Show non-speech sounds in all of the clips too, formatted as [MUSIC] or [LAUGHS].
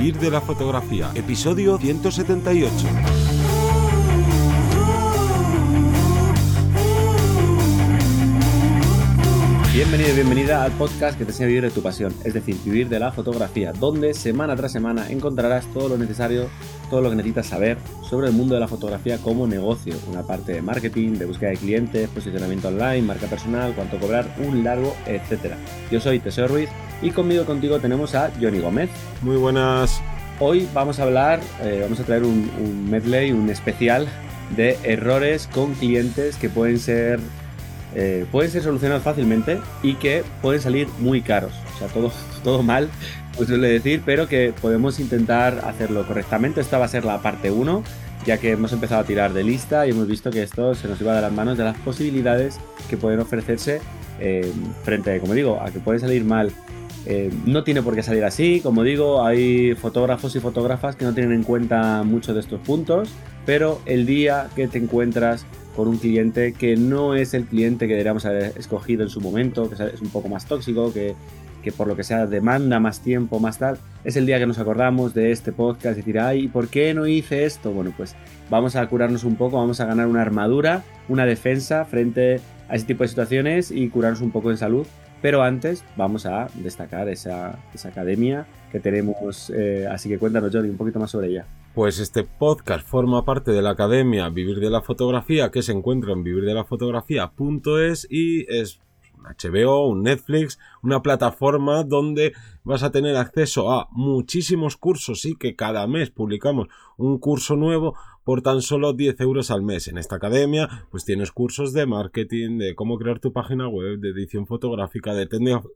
Vivir de la fotografía, episodio 178. Bienvenido y bienvenida al podcast que te enseña a vivir de tu pasión, es decir, vivir de la fotografía, donde semana tras semana encontrarás todo lo necesario, todo lo que necesitas saber sobre el mundo de la fotografía como negocio, una parte de marketing, de búsqueda de clientes, posicionamiento online, marca personal, cuánto cobrar, un largo, etc. Yo soy Teseo Ruiz y conmigo contigo tenemos a Johnny Gómez. Muy buenas. Hoy vamos a hablar, eh, vamos a traer un, un medley, un especial de errores con clientes que pueden ser eh, pueden ser solucionados fácilmente y que pueden salir muy caros. O sea, todo, [LAUGHS] todo mal, pues suele decir, pero que podemos intentar hacerlo correctamente. Esta va a ser la parte 1, ya que hemos empezado a tirar de lista y hemos visto que esto se nos iba de las manos de las posibilidades que pueden ofrecerse eh, frente, como digo, a que puede salir mal. Eh, no tiene por qué salir así, como digo, hay fotógrafos y fotógrafas que no tienen en cuenta muchos de estos puntos, pero el día que te encuentras con un cliente que no es el cliente que deberíamos haber escogido en su momento, que es un poco más tóxico, que, por lo que sea demanda más tiempo, más tal, es el día que nos acordamos de este podcast y decir, ay, ¿por qué no hice esto? Bueno, pues vamos a curarnos un poco, vamos a ganar una armadura, una defensa frente a ese tipo de situaciones y curarnos un poco en salud. Pero antes vamos a destacar esa, academia que tenemos. Eh, así que cuéntanos, Johnny, un poquito más sobre ella. Pues este podcast forma parte de la academia Vivir de la Fotografía que se encuentra en vivirdelafotografía.es y es un HBO, un Netflix, una plataforma donde vas a tener acceso a muchísimos cursos y que cada mes publicamos un curso nuevo por tan solo 10 euros al mes. En esta academia, pues tienes cursos de marketing, de cómo crear tu página web, de edición fotográfica, de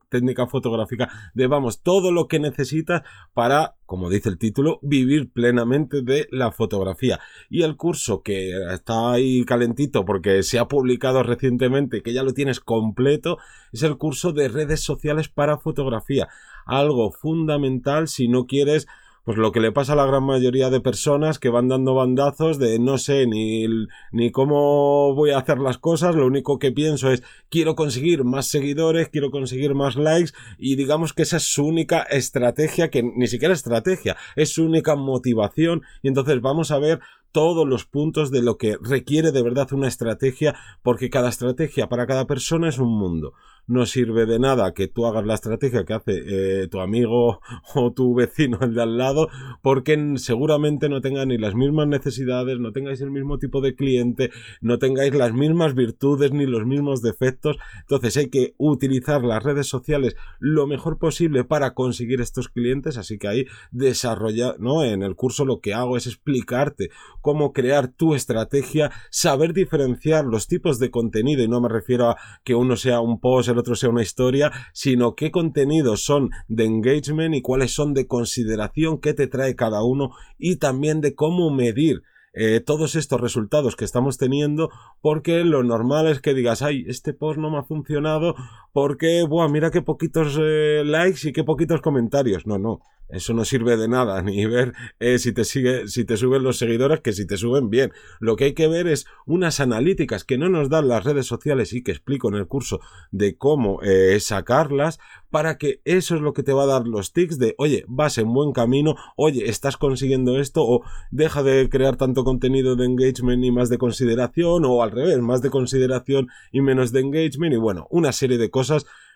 técnica, fotográfica, de vamos, todo lo que necesitas para, como dice el título, vivir plenamente de la fotografía. Y el curso que está ahí calentito porque se ha publicado recientemente, que ya lo tienes completo, es el curso de redes sociales para fotografía. Algo fundamental si no quieres pues lo que le pasa a la gran mayoría de personas que van dando bandazos de no sé ni, ni cómo voy a hacer las cosas, lo único que pienso es quiero conseguir más seguidores, quiero conseguir más likes y digamos que esa es su única estrategia, que ni siquiera estrategia, es su única motivación y entonces vamos a ver todos los puntos de lo que requiere de verdad una estrategia, porque cada estrategia para cada persona es un mundo. No sirve de nada que tú hagas la estrategia que hace eh, tu amigo [LAUGHS] o tu vecino, el de al lado, porque seguramente no tengan ni las mismas necesidades, no tengáis el mismo tipo de cliente, no tengáis las mismas virtudes ni los mismos defectos. Entonces hay que utilizar las redes sociales lo mejor posible para conseguir estos clientes, así que ahí desarrolla, ¿no? En el curso lo que hago es explicarte cómo crear tu estrategia, saber diferenciar los tipos de contenido, y no me refiero a que uno sea un post, el otro sea una historia, sino qué contenidos son de engagement y cuáles son de consideración, qué te trae cada uno y también de cómo medir eh, todos estos resultados que estamos teniendo porque lo normal es que digas, ay, este post no me ha funcionado porque, buah, mira qué poquitos eh, likes y qué poquitos comentarios. No, no. Eso no sirve de nada, [LAUGHS] ni ver eh, si te sigue, si te suben los seguidores, que si te suben bien. Lo que hay que ver es unas analíticas que no nos dan las redes sociales y que explico en el curso de cómo eh, sacarlas, para que eso es lo que te va a dar los tics de, oye, vas en buen camino, oye, estás consiguiendo esto, o deja de crear tanto contenido de engagement y más de consideración, o al revés, más de consideración y menos de engagement, y bueno, una serie de cosas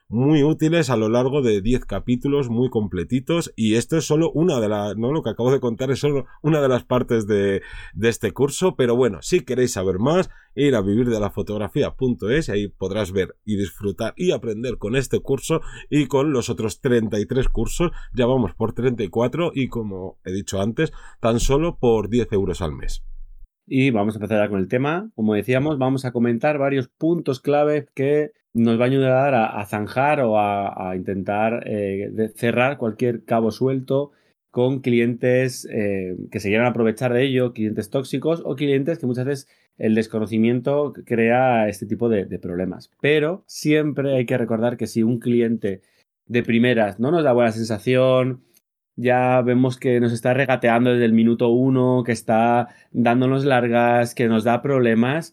muy útiles a lo largo de 10 capítulos muy completitos y esto es solo una de las, no lo que acabo de contar es solo una de las partes de, este curso, pero bueno, si queréis saber más, ir a vivir de la fotografía.es ahí podrás ver y disfrutar y aprender con este curso y con los otros 33 cursos, ya vamos por 34 y como he dicho antes, tan solo por 10 euros al mes. Y vamos a empezar ya con el tema. Como decíamos, vamos a comentar varios puntos clave que nos va a ayudar a, zanjar o a, intentar eh, cerrar cualquier cabo suelto con clientes eh, que se quieran aprovechar de ello, clientes tóxicos o clientes que muchas veces el desconocimiento crea este tipo de, de problemas. Pero siempre hay que recordar que si un cliente de primeras no nos da buena sensación, ya vemos que nos está regateando desde el minuto uno, que está dándonos largas, que nos da problemas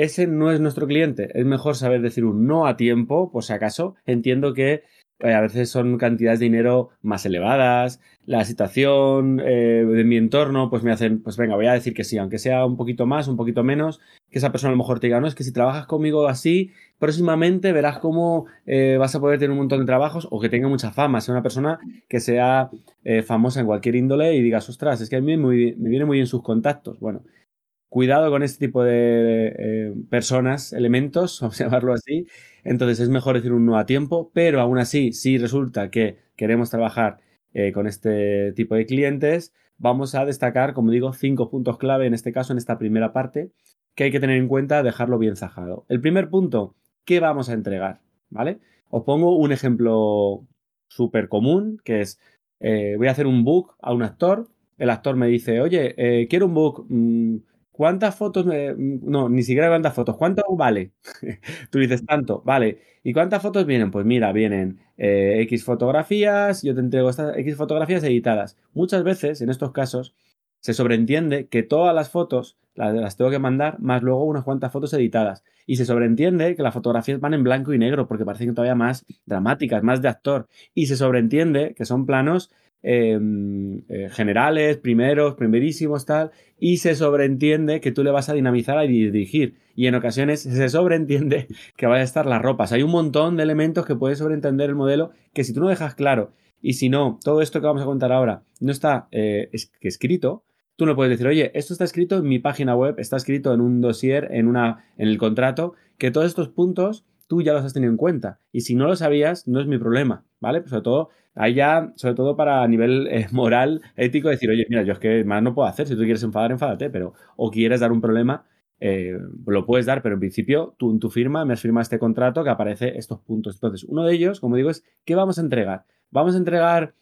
ese no es nuestro cliente. Es mejor saber decir un no a tiempo, por si acaso. Entiendo que eh, a veces son cantidades de dinero más elevadas, la situación eh, de mi entorno, pues me hacen, pues venga, voy a decir que sí, aunque sea un poquito más, un poquito menos, que esa persona a lo mejor te diga, no, es que si trabajas conmigo así, próximamente verás cómo eh, vas a poder tener un montón de trabajos o que tenga mucha fama, sea una persona que sea famosa en cualquier índole y digas, ostras, es que a mí me, me viene muy bien sus contactos. Bueno, cuidado con este tipo de eh, personas, elementos, [LAUGHS] vamos a llamarlo así. Entonces es mejor decir un no a tiempo, pero aún así, si resulta que queremos trabajar eh, con este tipo de clientes, vamos a destacar, como digo, cinco puntos clave en este caso, en esta primera parte, que hay que tener en cuenta, dejarlo bien zajado. El primer punto, ¿qué vamos a entregar? ¿Vale? Os pongo un ejemplo súper común, que es, eh, voy a hacer un book a un actor, el actor me dice, oye, quiero un book, mm, ¿Cuántas fotos? No, ni siquiera cuántas fotos. ¿Cuánto vale? [LAUGHS] Tú dices tanto, vale. ¿Y cuántas fotos vienen? Pues mira, vienen eh, X fotografías, yo te entrego estas X fotografías editadas. Muchas veces, en estos casos, se sobreentiende que todas las fotos las, tengo que mandar, más luego unas cuantas fotos editadas. Y se sobreentiende que las fotografías van en blanco y negro, porque parecen todavía más dramáticas, más de actor. Y se sobreentiende que son planos Em, eh, generales, primeros, primerísimos, tal, y se sobreentiende que tú le vas a dinamizar y dirigir. Y en ocasiones se sobreentiende [LAUGHS] que va a estar las ropas. Hay un montón de elementos que puedes sobreentender el modelo que si tú no dejas claro y si no, todo esto que vamos a contar ahora no está eh, escrito, tú no puedes decir, oye, esto está escrito en mi página web, está escrito en un dossier, en, una, en el contrato, que todos estos puntos tú ya los has tenido en cuenta. Y si no lo sabías, no es mi problema, ¿vale? Pues sobre todo, ahí ya, sobre todo para nivel eh, [LAUGHS] moral, ético, decir, oye, mira, yo es que más no puedo hacer, si tú quieres enfadar, enfádate, pero, o quieres dar un problema, eh, lo puedes dar, pero en principio tú en tu firma me has firmado este contrato que aparece estos puntos. Entonces, uno de ellos, como digo, es ¿qué vamos a entregar? Vamos a entregar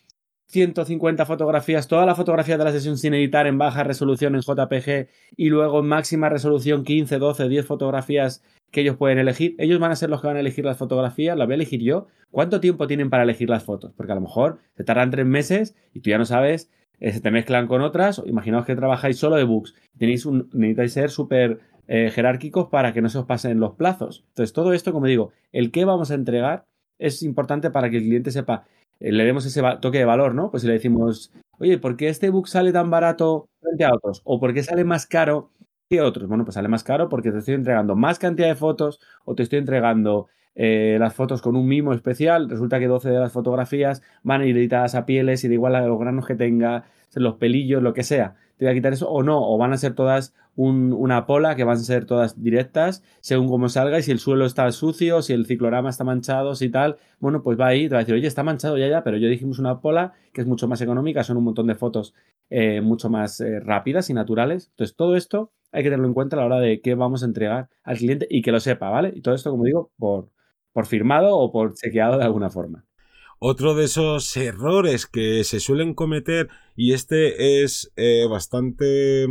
150 fotografías, toda la fotografía de la sesión sin editar en baja resolución en JPG y luego en máxima resolución 15, 12, 10 fotografías que ellos pueden elegir. Ellos van a ser los que van a elegir las fotografías, las voy a elegir yo. ¿Cuánto tiempo tienen para elegir las fotos? Porque a lo mejor se tardan tres meses y tú ya no sabes, eh, se te mezclan con otras. Imaginaos que trabajáis solo de books. Tenéis un, necesitáis ser súper eh, jerárquicos para que no se os pasen los plazos. Entonces, todo esto, como digo, el que vamos a entregar es importante para que el cliente sepa, le demos ese toque de valor, ¿no? Pues si le decimos, oye, ¿por qué este book sale tan barato frente a otros? ¿O por qué sale más caro que otros? Bueno, pues sale más caro porque te estoy entregando más cantidad de fotos o te estoy entregando eh, las fotos con un mimo especial. Resulta que 12 de las fotografías van a ir editadas a pieles y da igual a los granos que tenga, los pelillos, lo que sea. Te voy a quitar eso o no, o van a ser todas una pola que van a ser todas directas según cómo salga y si el suelo está sucio, si el ciclorama está manchado, si tal, bueno, pues va ahí, te va a decir, oye, está manchado ya, ya, pero yo dijimos una pola que es mucho más económica, son un montón de fotos eh, mucho más eh, rápidas y naturales. Entonces, todo esto hay que tenerlo en cuenta a la hora de qué vamos a entregar al cliente y que lo sepa, ¿vale? Y todo esto, como digo, por, por firmado o por chequeado de alguna forma. Otro de esos errores que se suelen cometer, y este es eh, bastante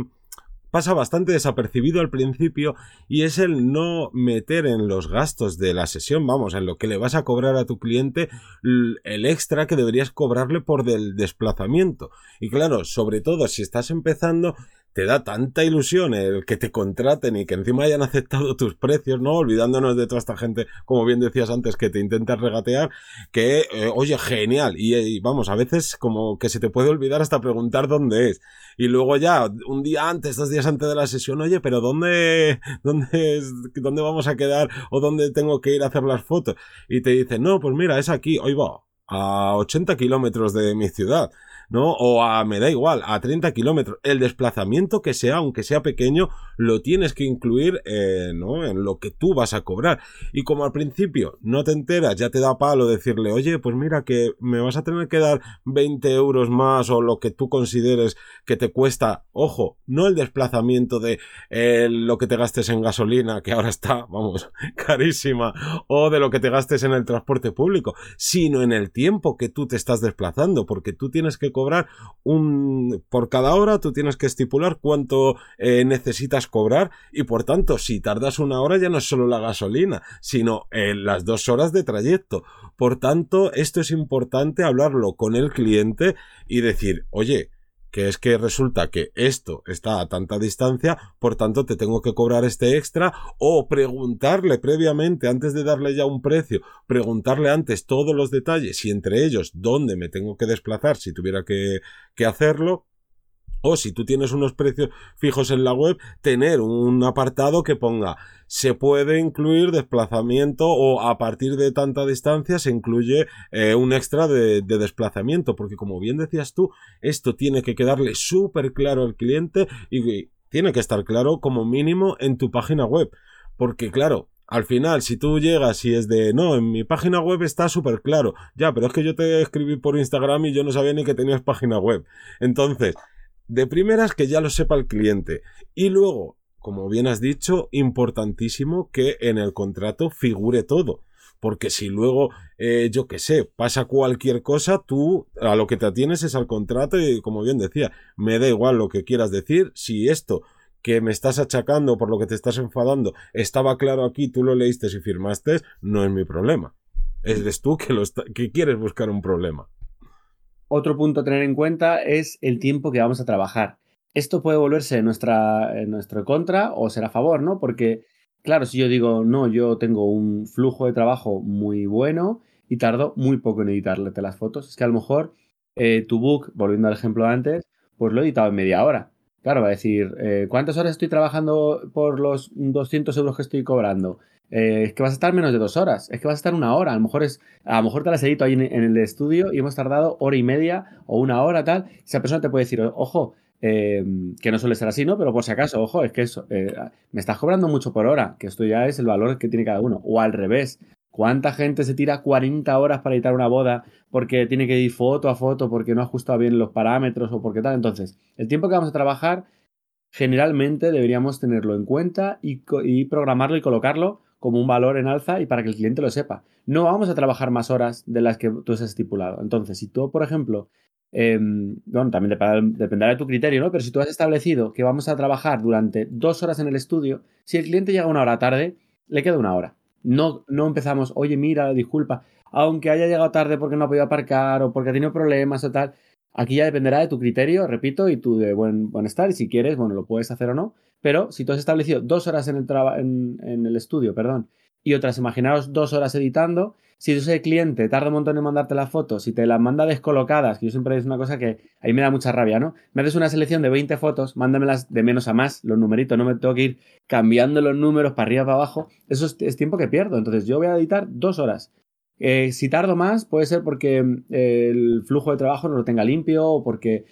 pasa bastante desapercibido al principio y es el no meter en los gastos de la sesión, vamos, en lo que le vas a cobrar a tu cliente el extra que deberías cobrarle por del desplazamiento. Y claro, sobre todo si estás empezando, te da tanta ilusión el que te contraten y que encima hayan aceptado tus precios, ¿no? Olvidándonos de toda esta gente, como bien decías antes, que te intentas regatear, que, eh, oye, genial. Y, vamos, a veces como que se te puede olvidar hasta preguntar dónde es. Y luego ya, un día antes, dos días antes de la sesión, oye, pero ¿dónde, dónde, dónde vamos a quedar o dónde tengo que ir a hacer las fotos? Y te dicen, no, pues mira, es aquí, hoy va, a 80 kilómetros de mi ciudad. ¿No? O a, me da igual, a 30 kilómetros. El desplazamiento que sea, aunque sea pequeño, lo tienes que incluir, eh, ¿no? En lo que tú vas a cobrar. Y como al principio no te enteras, ya te da palo decirle, oye, pues mira que me vas a tener que dar 20 euros más o lo que tú consideres que te cuesta, ojo, no el desplazamiento de eh, lo que te gastes en gasolina, que ahora está, vamos, [LAUGHS] carísima, o de lo que te gastes en el transporte público, sino en el tiempo que tú te estás desplazando, porque tú tienes que cobrar un por cada hora tú tienes que estipular cuánto eh, necesitas cobrar y por tanto si tardas una hora ya no es solo la gasolina sino eh, las dos horas de trayecto. Por tanto esto es importante hablarlo con el cliente y decir oye que es que resulta que esto está a tanta distancia, por tanto te tengo que cobrar este extra o preguntarle previamente, antes de darle ya un precio, preguntarle antes todos los detalles y entre ellos dónde me tengo que desplazar si tuviera que, que hacerlo o si tú tienes unos precios fijos en la web, tener un apartado que ponga se puede incluir desplazamiento o a partir de tanta distancia se incluye eh, un extra de, de, desplazamiento, porque como bien decías tú, esto tiene que quedarle súper claro al cliente y tiene que estar claro como mínimo en tu página web, porque claro, al final, si tú llegas y es de, no, en mi página web está súper claro, ya, pero es que yo te escribí por Instagram y yo no sabía ni que tenías página web. Entonces, de primeras que ya lo sepa el cliente. Y luego, como bien has dicho, importantísimo que en el contrato figure todo. Porque si luego, eh, yo qué sé, pasa cualquier cosa, tú a lo que te atienes es al contrato y como bien decía, me da igual lo que quieras decir, si esto que me estás achacando por lo que te estás enfadando estaba claro aquí, tú lo leíste y firmaste, no es mi problema. Eres tú que, lo que quieres buscar un problema. Otro punto a tener en cuenta es el tiempo que vamos a trabajar. Esto puede volverse en, nuestra, nuestro contra o ser a favor, ¿no? Porque, claro, si yo digo, no, yo tengo un flujo de trabajo muy bueno y tardo muy poco en editarle las fotos, es que a lo mejor eh, tu book, volviendo al ejemplo antes, pues lo he editado en media hora. Claro, va a decir, eh, ¿cuántas horas estoy trabajando por los 200 euros que estoy cobrando? Eh, es que vas a estar menos de dos horas, es que vas a estar una hora, a lo mejor es, a lo mejor te las edito ahí en, el estudio y hemos tardado hora y media o una hora tal, esa persona te puede decir, ojo, eh, que no suele ser así, ¿no? Pero por si acaso, ojo, es que eso, eh, me estás cobrando mucho por hora, que esto ya es el valor que tiene cada uno, o al revés, ¿cuánta gente se tira 40 horas para editar una boda porque tiene que ir foto a foto, porque no ha ajustado bien los parámetros o porque tal? Entonces, el tiempo que vamos a trabajar, generalmente deberíamos tenerlo en cuenta y, y programarlo y colocarlo como un valor en alza y para que el cliente lo sepa. No vamos a trabajar más horas de las que tú has estipulado. Entonces, si tú, por ejemplo, em, bueno, también dependerá de tu criterio, ¿no? Pero si tú has establecido que vamos a trabajar durante dos horas en el estudio, si el cliente llega una hora tarde, le queda una hora. No, no empezamos, oye, mira, disculpa, aunque haya llegado tarde porque no ha podido aparcar o porque ha tenido problemas o tal, Aquí ya dependerá de tu criterio, repito, y tu de buen, estar. Y si quieres, bueno, lo puedes hacer o no. Pero si tú has establecido dos horas en el, en, en el estudio, perdón, y otras, imaginaos dos horas editando, si ese cliente tarda un montón en mandarte las fotos, si te las manda descolocadas, que yo siempre es una cosa que ahí me da mucha rabia, ¿no? Me haces una selección de 20 fotos, mándamelas de menos a más, los numeritos, no me tengo que ir cambiando los números para arriba, para abajo, eso es tiempo que pierdo. Entonces yo voy a editar dos horas. Eh, si tardo más, puede ser porque eh, el flujo de trabajo no lo tenga limpio o porque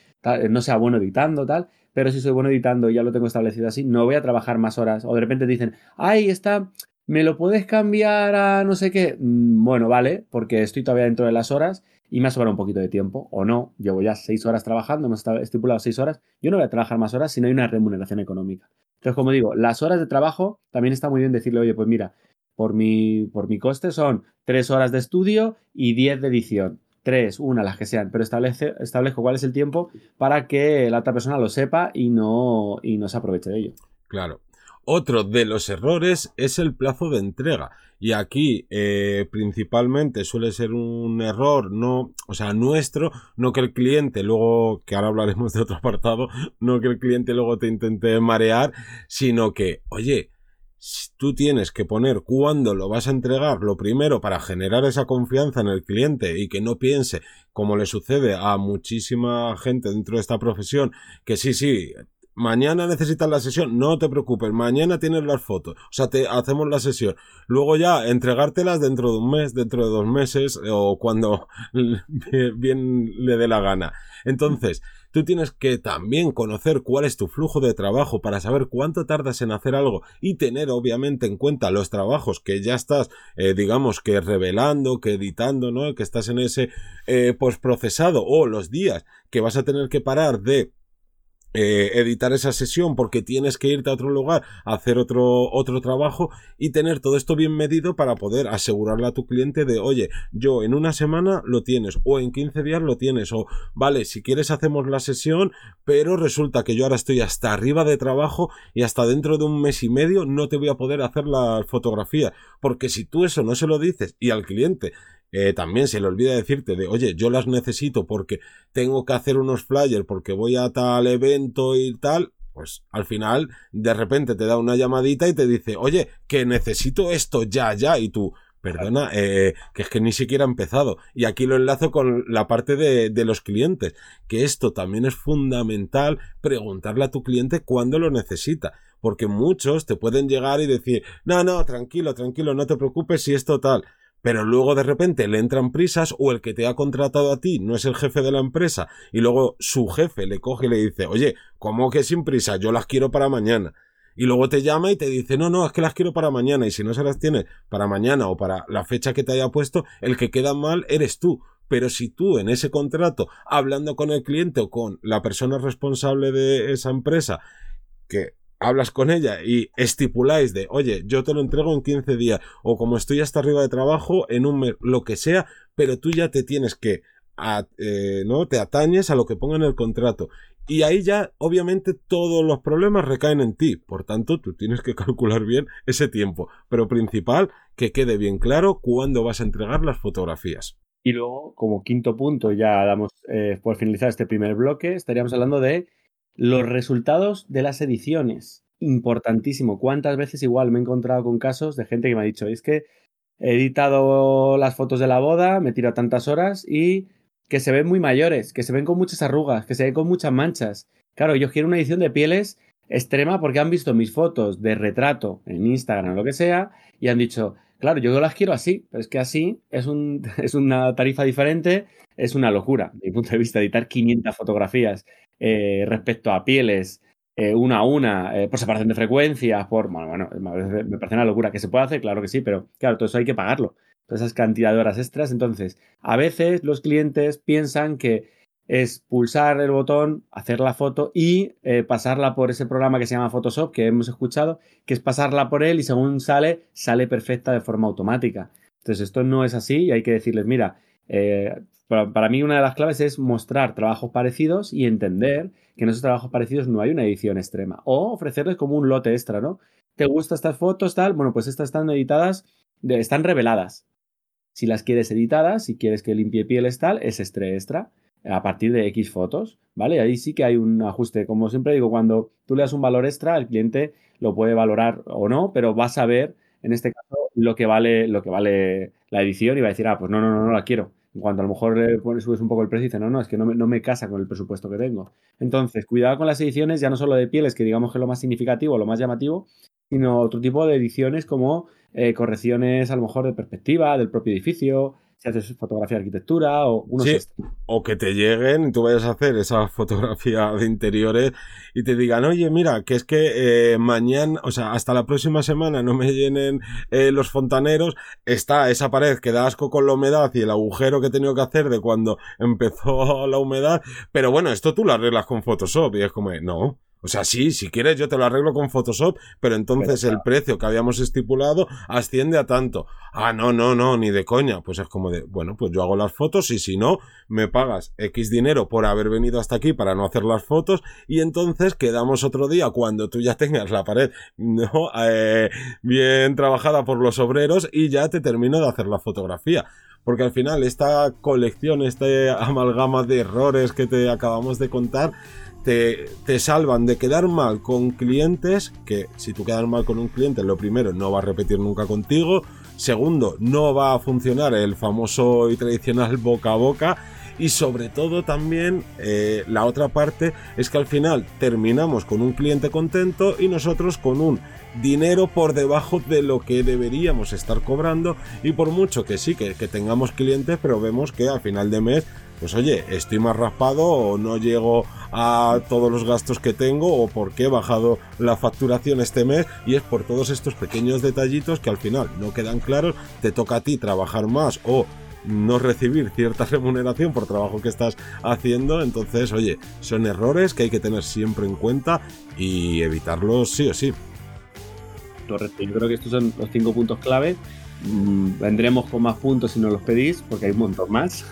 no sea bueno editando, tal. Pero si soy bueno editando y ya lo tengo establecido así, no voy a trabajar más horas. O de repente dicen, ay, está, ¿me lo puedes cambiar a no sé qué? Mm, bueno, vale, porque estoy todavía dentro de las horas y me ha sobrado un poquito de tiempo. O no, llevo ya seis horas trabajando, hemos estipulado seis horas. Yo no voy a trabajar más horas si no hay una remuneración económica. Entonces, como digo, las horas de trabajo también está muy bien decirle, oye, pues mira, por mi, por mi coste son tres horas de estudio y 10 de edición. Tres, una, las que sean, pero establece, establezco cuál es el tiempo para que la otra persona lo sepa y no, y no se aproveche de ello. Claro. Otro de los errores es el plazo de entrega. Y aquí eh, principalmente suele ser un error, no, o sea, nuestro, no que el cliente luego, que ahora hablaremos de otro apartado, no que el cliente luego te intente marear, sino que, oye, tú tienes que poner cuándo lo vas a entregar, lo primero para generar esa confianza en el cliente y que no piense, como le sucede a muchísima gente dentro de esta profesión, que sí, sí, mañana necesitas la sesión, no te preocupes, mañana tienes las fotos, o sea, te hacemos la sesión. Luego ya entregártelas dentro de un mes, dentro de dos meses o cuando [LAUGHS] bien le dé la gana. Entonces, tú tienes que también conocer cuál es tu flujo de trabajo para saber cuánto tardas en hacer algo y tener obviamente en cuenta los trabajos que ya estás, eh, digamos que revelando, que editando, ¿no? Que estás en ese eh, postprocesado o los días que vas a tener que parar de eh, editar esa sesión porque tienes que irte a otro lugar a hacer otro, otro trabajo y tener todo esto bien medido para poder asegurarle a tu cliente de oye, yo en una semana lo tienes o en 15 días lo tienes o vale, si quieres hacemos la sesión pero resulta que yo ahora estoy hasta arriba de trabajo y hasta dentro de un mes y medio no te voy a poder hacer la fotografía porque si tú eso no se lo dices y al cliente eh, también se le olvida decirte de, oye, yo las necesito porque tengo que hacer unos flyers, porque voy a tal evento y tal, pues al final de repente te da una llamadita y te dice, oye, que necesito esto ya, ya, y tú, perdona, eh, que es que ni siquiera ha empezado. Y aquí lo enlazo con la parte de, de, los clientes, que esto también es fundamental preguntarle a tu cliente cuándo lo necesita. Porque muchos te pueden llegar y decir, no, no, tranquilo, tranquilo, no te preocupes si es total pero luego de repente le entran prisas o el que te ha contratado a ti no es el jefe de la empresa y luego su jefe le coge y le dice, oye, ¿cómo que sin prisa? Yo las quiero para mañana. Y luego te llama y te dice, no, no, es que las quiero para mañana y si no se las tiene para mañana o para la fecha que te haya puesto, el que queda mal eres tú. Pero si tú en ese contrato, hablando con el cliente o con la persona responsable de esa empresa, que hablas con ella y estipuláis de, oye, yo te lo entrego en 15 días, o como estoy hasta arriba de trabajo, en un mes, lo que sea, pero tú ya te tienes que, eh, ¿no? Te atañes a lo que ponga en el contrato. Y ahí ya, obviamente, todos los problemas recaen en ti. Por tanto, tú tienes que [LAUGHS] calcular bien ese tiempo. Pero principal, que quede bien claro cuándo vas a entregar las fotografías. Y luego, como quinto punto, ya damos eh, por finalizar este primer bloque, estaríamos hablando de los resultados de las ediciones. Importantísimo. ¿Cuántas veces igual me he encontrado con casos de gente que me ha dicho, es que he editado las fotos de la boda, me tiro tantas horas y que se ven muy mayores, que se ven con muchas arrugas, que se ven con muchas manchas. Claro, yo quiero una edición de pieles extrema porque han visto mis fotos de retrato en Instagram o lo que sea y han dicho, claro, yo las quiero así, pero es que así es, un, [LAUGHS] es una tarifa diferente, es una locura, desde mi punto de vista, editar 500 fotografías eh, respecto a pieles eh, una a una, eh, por separación de frecuencias, por. Bueno, bueno, me parece una locura. ¿Que se puede hacer? Claro que sí, pero claro, todo eso hay que pagarlo. Todas esas cantidad de horas extras. Entonces, a veces los clientes piensan que es pulsar el botón, hacer la foto y pasarla por ese programa que se llama Photoshop, que hemos escuchado, que es pasarla por él y según sale, sale perfecta de forma automática. Entonces, esto no es así y hay que decirles, mira, para, mí una de las claves es mostrar trabajos parecidos y entender que en esos trabajos parecidos no hay una edición extrema. O ofrecerles como un lote extra, ¿no? ¿Te gustan estas fotos, tal? Bueno, pues estas están editadas, están reveladas. Si las quieres editadas, si quieres que limpie pieles tal, es extra extra a partir de X fotos, ¿vale? Ahí sí que hay un ajuste. Como siempre digo, cuando tú le das un valor extra, el cliente lo puede valorar o no, pero va a saber, en este caso, lo que vale, lo que vale la edición y va a decir, ah, pues no, no, no, no la quiero cuando a lo mejor le subes un poco el precio y dices, no, no, es que no me, no me casa con el presupuesto que tengo. Entonces, cuidado con las ediciones, ya no solo de pieles, que digamos que es lo más significativo, lo más llamativo, sino otro tipo de ediciones como eh, correcciones a lo mejor de perspectiva del propio edificio, si haces fotografía de arquitectura o unos sí, o que te lleguen y tú vayas a hacer esa [LAUGHS] fotografía de interiores y te digan, oye, mira, que es que eh, mañana, o sea, hasta la próxima semana no me llenen eh, los fontaneros, está esa pared que da asco con la humedad y el agujero que he tenido que hacer de cuando [LAUGHS] empezó la humedad, pero bueno, esto tú lo arreglas con Photoshop y es como, no, o sea, sí, si quieres yo te lo arreglo con Photoshop, pero entonces el precio que habíamos estipulado asciende a tanto. Ah, no, no, no, ni de coña. Pues es como de, bueno, pues yo hago las fotos y si no, me pagas X dinero por haber venido hasta aquí para no hacer las fotos y entonces quedamos otro día cuando tú ya [LAUGHS] tengas la pared ¿no? Eh, bien trabajada por los obreros y ya te termino de hacer la fotografía porque al final esta colección, este [LAUGHS] amalgama de errores que te acabamos de contar, te, salvan de quedar mal con clientes, que si tú quedas mal con un cliente, lo primero, no va a repetir nunca contigo, segundo, no va a funcionar el famoso y tradicional [LAUGHS] boca a boca, y sobre todo también eh, la otra parte es que al final terminamos con un cliente contento y nosotros con un dinero por debajo de lo que deberíamos estar cobrando. Y por mucho que sí que, que tengamos clientes pero vemos que al final de mes pues oye, estoy más raspado o no llego a todos los gastos que tengo o porque he bajado la facturación este mes y es por todos estos pequeños detallitos que al final no quedan claros, te toca a ti trabajar más o no recibir cierta [LAUGHS] remuneración por trabajo que estás haciendo, entonces oye, son errores que hay que tener siempre en cuenta y evitarlos sí o sí. Correcto, yo creo que estos son los cinco puntos clave. Mm, vendremos con más puntos si nos los pedís, porque hay un montón más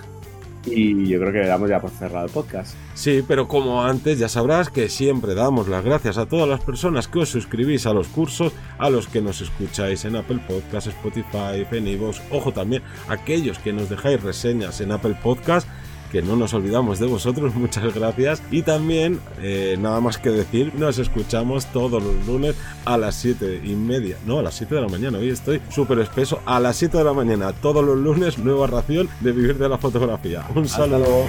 Y yo creo que le damos ya por cerrado el podcast. Sí, pero como antes ya sabrás que siempre damos las gracias a todas las personas que os suscribís a los cursos, a los que nos escucháis en Apple Podcasts, Spotify, en ojo también, aquellos que nos dejáis reseñas en Apple Podcasts que no nos olvidamos de vosotros, [LAUGHS] muchas gracias. Y también, eh, nada más que decir, nos escuchamos todos los lunes a las 7 y media, no, a las 7 de la mañana, hoy estoy súper espeso, a las 7 de la mañana, todos los lunes, nueva ración de vivir de la fotografía. Un saludo.